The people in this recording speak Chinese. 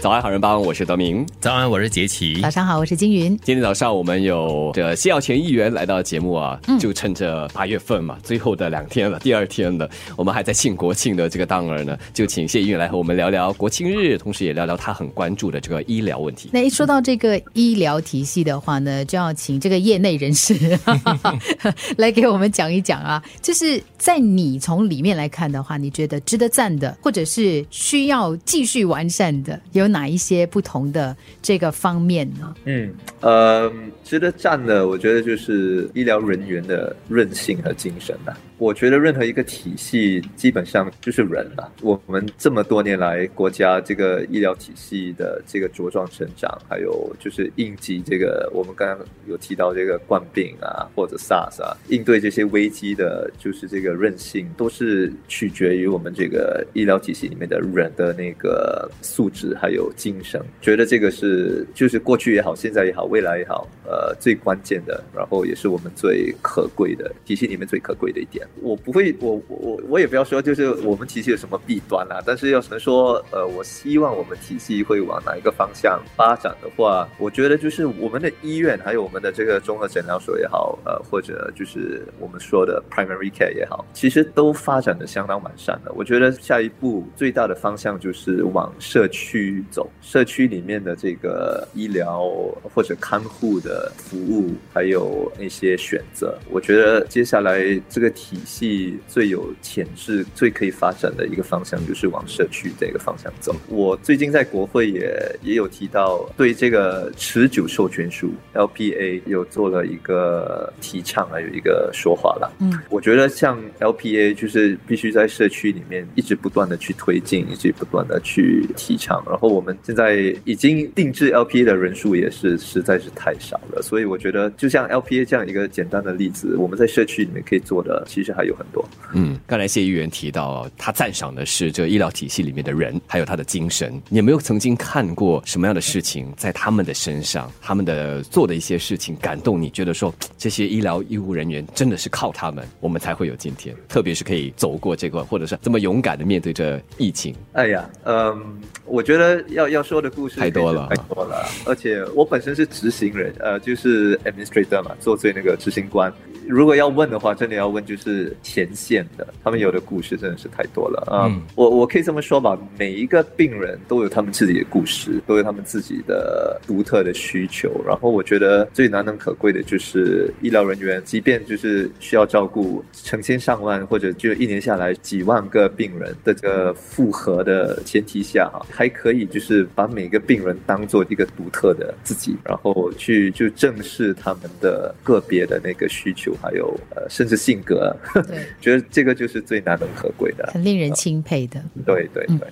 早安，好人帮，我是德明。早安，我是杰奇。早上好，我是金云。今天早上我们有这谢耀全议员来到节目啊，就趁着八月份嘛，最后的两天了，第二天了，我们还在庆国庆的这个当儿呢，就请谢议员来和我们聊聊国庆日，同时也聊聊他很关注的这个医疗问题。那一说到这个医疗体系的话呢，就要请这个业内人士 来给我们讲一讲啊，就是在你从里面来看的话，你觉得值得赞的，或者是需要继续完善的，有哪一些不同的这个方面呢？嗯，呃，值得赞的，我觉得就是医疗人员的韧性和精神吧。我觉得任何一个体系基本上就是人了。我们这么多年来，国家这个医疗体系的这个茁壮成长，还有就是应急这个，我们刚刚有提到这个冠病啊，或者 SARS 啊，应对这些危机的，就是这个韧性，都是取决于我们这个医疗体系里面的人的那个素质还有有精神。觉得这个是就是过去也好，现在也好，未来也好，呃，最关键的，然后也是我们最可贵的体系里面最可贵的一点。我不会，我我我也不要说，就是我们体系有什么弊端啦。但是要能说，呃，我希望我们体系会往哪一个方向发展的话，我觉得就是我们的医院，还有我们的这个综合诊疗所也好，呃，或者就是我们说的 primary care 也好，其实都发展的相当完善的。我觉得下一步最大的方向就是往社区走，社区里面的这个医疗或者看护的服务，还有那些选择，我觉得接下来这个体系最有潜质、最可以发展的一个方向，就是往社区这个方向走。我最近在国会也也有提到，对这个持久授权书 LPA 有做了一个提倡，还有一个说法了。嗯，我觉得像 LPA 就是必须在社区里面一直不断的去推进，一直不断的去提倡。然后我们现在已经定制 LPA 的人数也是实在是太少了，所以我觉得就像 LPA 这样一个简单的例子，我们在社区里面可以做的，其实还有很多。嗯，刚才谢议员提到，他赞赏的是这医疗体系里面的人，还有他的精神。你有没有曾经看过什么样的事情在他们的身上，他们的做的一些事情感动你？觉得说这些医疗医务人员真的是靠他们，我们才会有今天，特别是可以走过这个，或者是这么勇敢的面对着疫情。哎呀，嗯，我觉得要要说的故事太多了，太多了。而且我本身是执行人，呃，就是 administrator 嘛，做最那个执行官。如果要问的话，真的要问就是前线的，他们有的故事真的是太多了啊！我我可以这么说吧，每一个病人都有他们自己的故事，都有他们自己的独特的需求。然后我觉得最难能可贵的就是医疗人员，即便就是需要照顾成千上万或者就一年下来几万个病人的这个复合的前提下哈，还可以就是把每个病人当做一个独特的自己，然后去就正视他们的个别的那个需求。还有呃，甚至性格，对，觉得这个就是最难能可贵的，很令人钦佩的。对对对。